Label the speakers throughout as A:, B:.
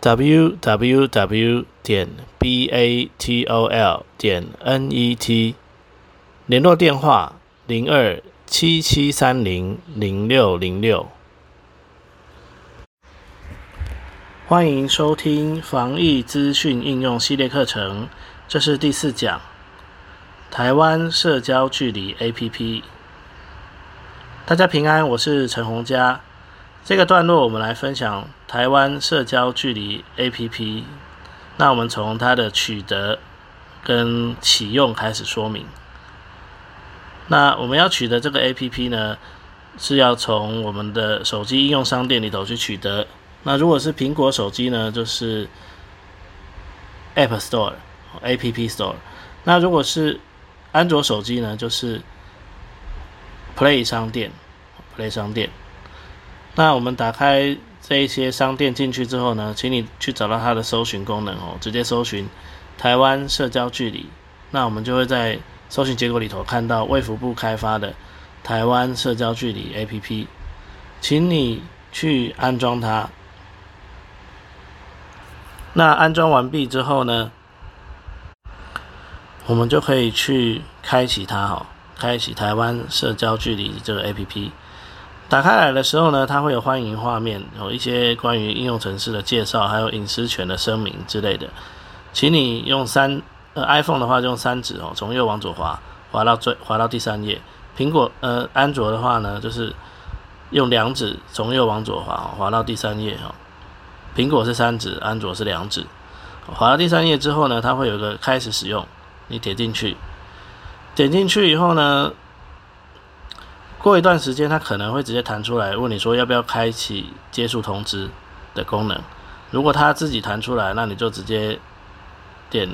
A: Www 点 batol 点 net，联络电话零二七七三零零六零六。欢迎收听防疫资讯应用系列课程，这是第四讲，台湾社交距离 APP。大家平安，我是陈洪佳。这个段落我们来分享台湾社交距离 APP。那我们从它的取得跟启用开始说明。那我们要取得这个 APP 呢，是要从我们的手机应用商店里头去取得。那如果是苹果手机呢，就是 App Store、App Store。那如果是安卓手机呢，就是 Play 商店、Play 商店。那我们打开这一些商店进去之后呢，请你去找到它的搜寻功能哦，直接搜寻台湾社交距离，那我们就会在搜寻结果里头看到卫福部开发的台湾社交距离 APP，请你去安装它。那安装完毕之后呢，我们就可以去开启它哈，开启台湾社交距离这个 APP。打开来的时候呢，它会有欢迎画面，有一些关于应用程式的介绍，还有隐私权的声明之类的。请你用三呃 iPhone 的话就用三指哦，从右往左滑，滑到最滑到第三页。苹果呃安卓的话呢，就是用两指从右往左滑，滑到第三页哦。苹果是三指，安卓是两指。滑到第三页之后呢，它会有个开始使用，你点进去，点进去以后呢。过一段时间，它可能会直接弹出来问你说要不要开启接触通知的功能。如果它自己弹出来，那你就直接点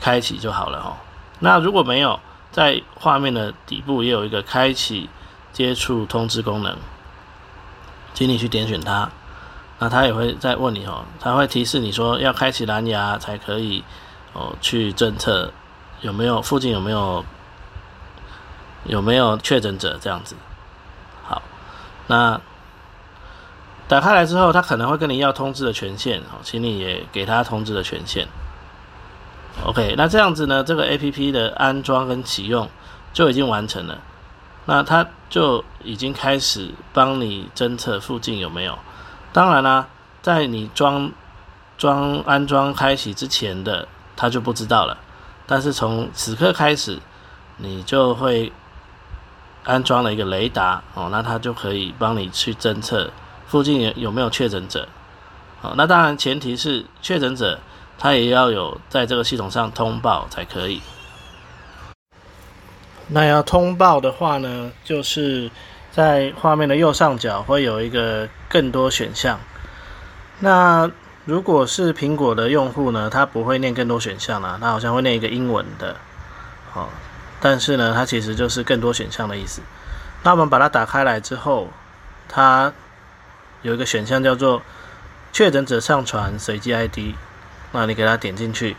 A: 开启就好了哦。那如果没有，在画面的底部也有一个开启接触通知功能，请你去点选它。那它也会再问你哦，它会提示你说要开启蓝牙才可以哦去侦测有没有附近有没有。有没有确诊者这样子？好，那打开来之后，他可能会跟你要通知的权限，哦，请你也给他通知的权限。OK，那这样子呢，这个 APP 的安装跟启用就已经完成了。那它就已经开始帮你侦测附近有没有。当然啦，在你装装安装开启之前的，他就不知道了。但是从此刻开始，你就会。安装了一个雷达哦，那它就可以帮你去侦测附近有有没有确诊者。好，那当然前提是确诊者他也要有在这个系统上通报才可以。那要通报的话呢，就是在画面的右上角会有一个更多选项。那如果是苹果的用户呢，他不会念更多选项啦，他好像会念一个英文的。好。但是呢，它其实就是更多选项的意思。那我们把它打开来之后，它有一个选项叫做确诊者上传随机 ID。那你给它点进去，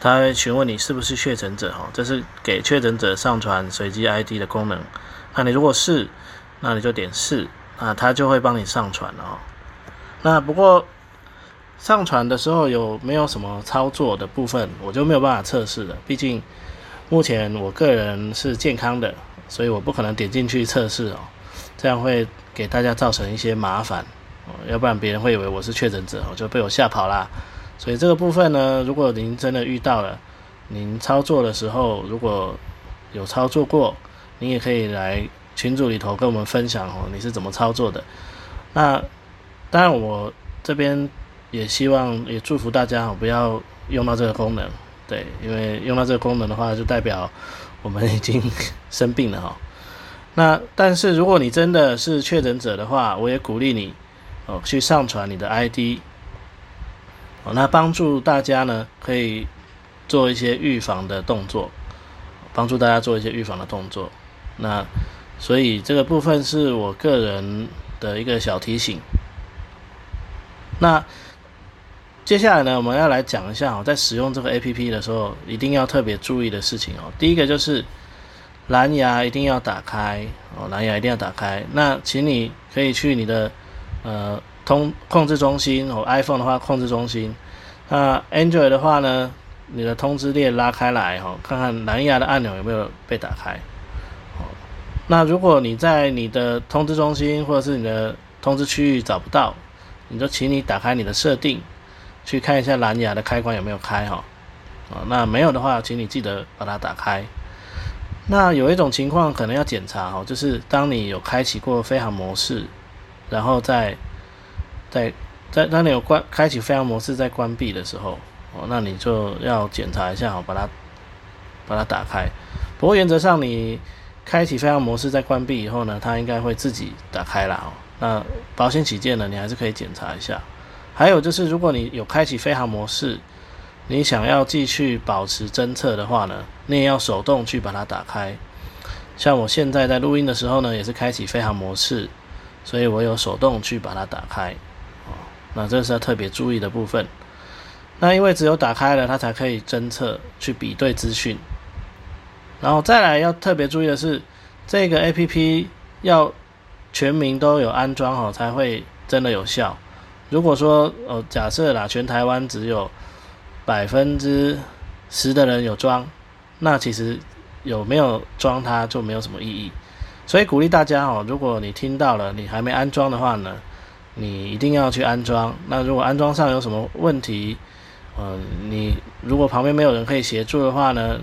A: 它会询问你是不是确诊者哦，这是给确诊者上传随机 ID 的功能。那你如果是，那你就点是，那它就会帮你上传哦。那不过上传的时候有没有什么操作的部分，我就没有办法测试了，毕竟。目前我个人是健康的，所以我不可能点进去测试哦，这样会给大家造成一些麻烦哦，要不然别人会以为我是确诊者，我就被我吓跑啦。所以这个部分呢，如果您真的遇到了，您操作的时候如果有操作过，您也可以来群组里头跟我们分享哦，你是怎么操作的。那当然我这边也希望也祝福大家不要用到这个功能。对，因为用到这个功能的话，就代表我们已经 生病了哈。那但是如果你真的是确诊者的话，我也鼓励你哦去上传你的 ID 哦，那帮助大家呢可以做一些预防的动作，帮助大家做一些预防的动作。那所以这个部分是我个人的一个小提醒。那接下来呢，我们要来讲一下哦，在使用这个 A P P 的时候，一定要特别注意的事情哦。第一个就是蓝牙一定要打开哦，蓝牙一定要打开。那请你可以去你的呃通控制中心哦，iPhone 的话控制中心，那 Android 的话呢，你的通知列拉开来哦，看看蓝牙的按钮有没有被打开。哦，那如果你在你的通知中心或者是你的通知区域找不到，你就请你打开你的设定。去看一下蓝牙的开关有没有开哈，啊，那没有的话，请你记得把它打开。那有一种情况可能要检查哈，就是当你有开启过飞行模式，然后再、再在当你有关开启飞行模式在关闭的时候，哦，那你就要检查一下哈，把它把它打开。不过原则上你开启飞行模式在关闭以后呢，它应该会自己打开了哦。那保险起见呢，你还是可以检查一下。还有就是，如果你有开启飞行模式，你想要继续保持侦测的话呢，你也要手动去把它打开。像我现在在录音的时候呢，也是开启飞行模式，所以我有手动去把它打开。哦，那这是要特别注意的部分。那因为只有打开了，它才可以侦测去比对资讯。然后再来要特别注意的是，这个 A P P 要全民都有安装好才会真的有效。如果说哦，假设啦，全台湾只有百分之十的人有装，那其实有没有装它就没有什么意义。所以鼓励大家哦，如果你听到了你还没安装的话呢，你一定要去安装。那如果安装上有什么问题，嗯，你如果旁边没有人可以协助的话呢，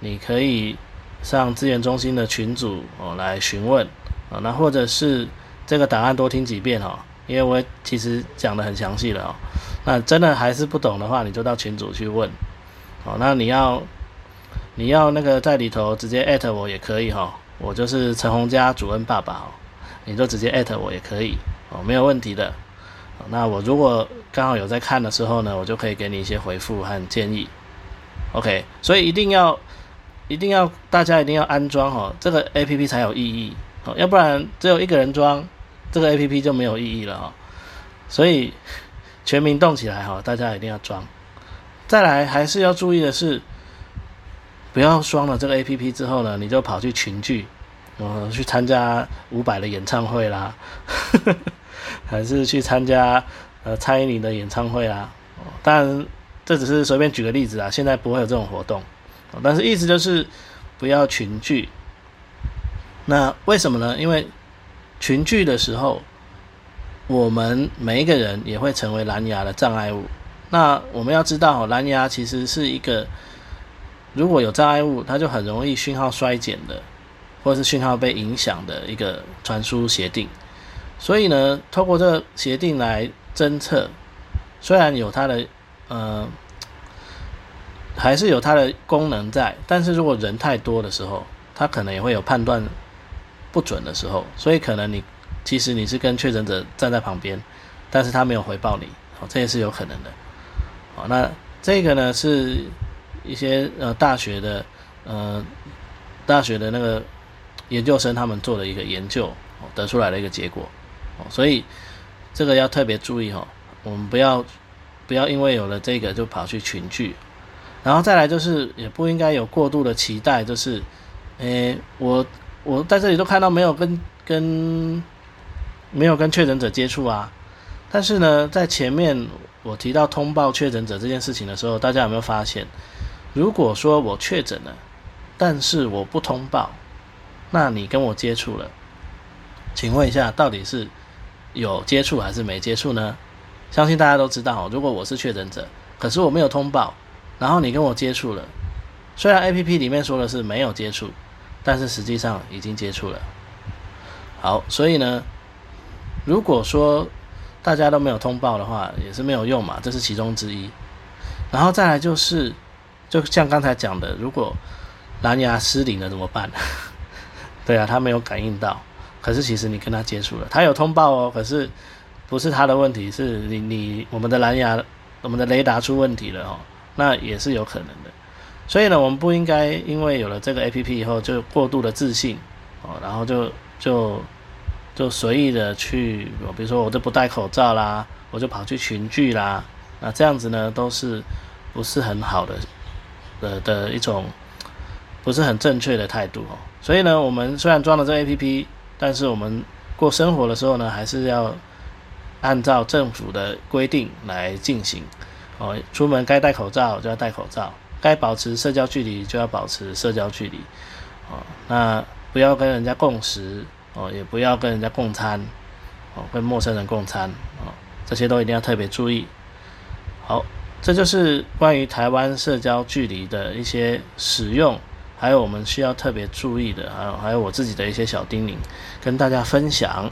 A: 你可以上资源中心的群组哦来询问啊，那或者是这个答案多听几遍哦。因为我其实讲的很详细了哦，那真的还是不懂的话，你就到群组去问，哦，那你要你要那个在里头直接艾特我也可以哈，我就是陈洪家主任爸爸哦，你就直接艾特我也可以。哦，没有问题的，那我如果刚好有在看的时候呢，我就可以给你一些回复和建议，OK，所以一定要一定要大家一定要安装哦，这个 APP 才有意义。哦，要不然只有一个人装。这个 A P P 就没有意义了哈，所以全民动起来哈，大家一定要装。再来还是要注意的是，不要装了这个 A P P 之后呢，你就跑去群聚，呃，去参加伍佰的演唱会啦，还是去参加呃蔡依林的演唱会啦。当然这只是随便举个例子啊，现在不会有这种活动，但是意思就是不要群聚。那为什么呢？因为群聚的时候，我们每一个人也会成为蓝牙的障碍物。那我们要知道，蓝牙其实是一个如果有障碍物，它就很容易讯号衰减的，或者是讯号被影响的一个传输协定。所以呢，透过这个协定来侦测，虽然有它的呃，还是有它的功能在，但是如果人太多的时候，它可能也会有判断。不准的时候，所以可能你其实你是跟确诊者站在旁边，但是他没有回报你，哦，这也是有可能的，哦，那这个呢是一些呃大学的呃大学的那个研究生他们做的一个研究哦得出来的一个结果，哦，所以这个要特别注意哈，我们不要不要因为有了这个就跑去群聚，然后再来就是也不应该有过度的期待，就是诶我。我在这里都看到没有跟跟没有跟确诊者接触啊，但是呢，在前面我提到通报确诊者这件事情的时候，大家有没有发现，如果说我确诊了，但是我不通报，那你跟我接触了，请问一下，到底是有接触还是没接触呢？相信大家都知道，如果我是确诊者，可是我没有通报，然后你跟我接触了，虽然 A P P 里面说的是没有接触。但是实际上已经接触了。好，所以呢，如果说大家都没有通报的话，也是没有用嘛，这是其中之一。然后再来就是，就像刚才讲的，如果蓝牙失灵了怎么办？对啊，他没有感应到，可是其实你跟他接触了，他有通报哦，可是不是他的问题，是你你我们的蓝牙，我们的雷达出问题了哦，那也是有可能的。所以呢，我们不应该因为有了这个 A P P 以后就过度的自信哦，然后就就就随意的去，比如说我就不戴口罩啦，我就跑去群聚啦，那这样子呢都是不是很好的的的一种不是很正确的态度哦。所以呢，我们虽然装了这 A P P，但是我们过生活的时候呢，还是要按照政府的规定来进行哦。出门该戴口罩就要戴口罩。该保持社交距离就要保持社交距离，哦，那不要跟人家共食，哦，也不要跟人家共餐，哦，跟陌生人共餐，哦，这些都一定要特别注意。好，这就是关于台湾社交距离的一些使用，还有我们需要特别注意的，还有还有我自己的一些小叮咛，跟大家分享。